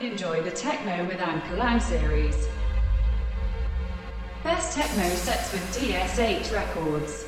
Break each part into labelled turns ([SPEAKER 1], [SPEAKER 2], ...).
[SPEAKER 1] Enjoy the Techno with Anke Lang series. Best techno sets with DS8 Records.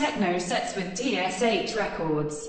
[SPEAKER 1] Techno sets with DSH Records.